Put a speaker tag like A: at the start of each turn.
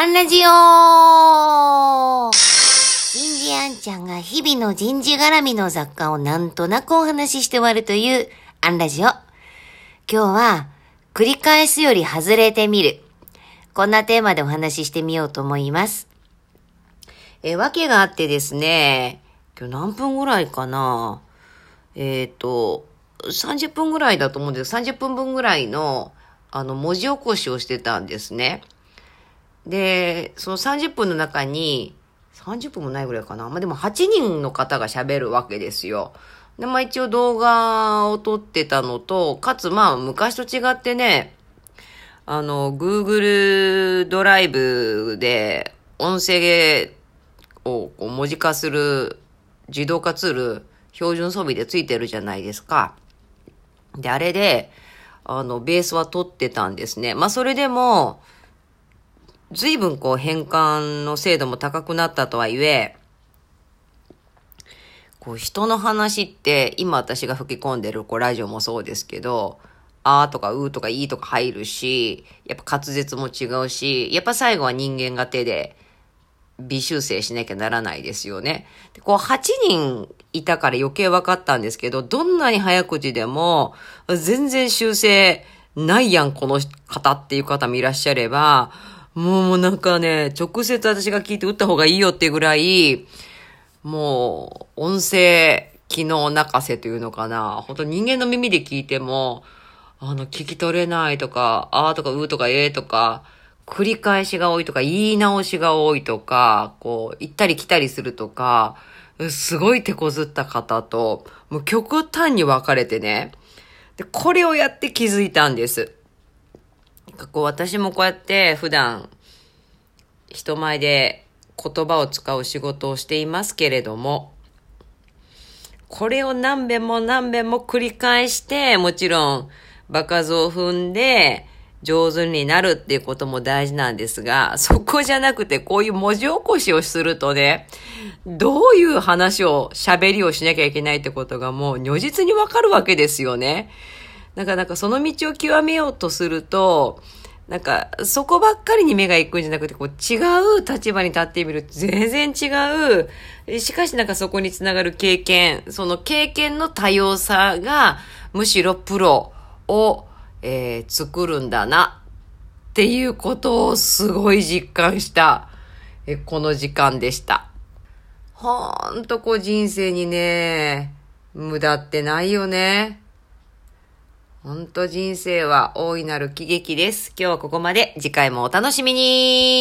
A: アンラジオ人事アンちゃんが日々の人事絡みの雑貨をなんとなくお話しして終わるというアンラジオ。今日は、繰り返すより外れてみる。こんなテーマでお話ししてみようと思います。え、わけがあってですね、今日何分ぐらいかなえっ、と、30分ぐらいだと思うんです30分分ぐらいの、あの、文字起こしをしてたんですね。で、その30分の中に、30分もないぐらいかな。まあ、でも8人の方が喋るわけですよ。で、まあ一応動画を撮ってたのと、かつまあ昔と違ってね、あの、Google ドライブで音声を文字化する自動化ツール、標準装備でついてるじゃないですか。で、あれで、あの、ベースは取ってたんですね。まあ、それでも、随分こう変換の精度も高くなったとはいえ、こう人の話って今私が吹き込んでるこうラジオもそうですけど、あーとかうーとかいいとか入るし、やっぱ滑舌も違うし、やっぱ最後は人間が手で微修正しなきゃならないですよね。でこう8人いたから余計分かったんですけど、どんなに早口でも全然修正ないやん、この方っていう方もいらっしゃれば、もうなんかね、直接私が聞いて打った方がいいよっていうぐらい、もう音声機能泣かせというのかな。本当人間の耳で聞いても、あの、聞き取れないとか、あーとかうーとかえーとか、繰り返しが多いとか、言い直しが多いとか、こう、行ったり来たりするとか、すごい手こずった方と、もう極端に分かれてね。で、これをやって気づいたんです。こう私もこうやって普段人前で言葉を使う仕事をしていますけれども、これを何遍も何遍も繰り返して、もちろん場数を踏んで、上手になるっていうことも大事なんですが、そこじゃなくてこういう文字起こしをするとね、どういう話を、喋りをしなきゃいけないってことがもう如実にわかるわけですよね。なかなかその道を極めようとすると、なんか、そこばっかりに目が行くんじゃなくて、こう、違う立場に立ってみる全然違う。しかしなんかそこにつながる経験、その経験の多様さが、むしろプロをえー、作るんだなっていうことをすごい実感した、えこの時間でした。ほんとこう人生にね、無駄ってないよね。ほんと人生は大いなる喜劇です。今日はここまで。次回もお楽しみに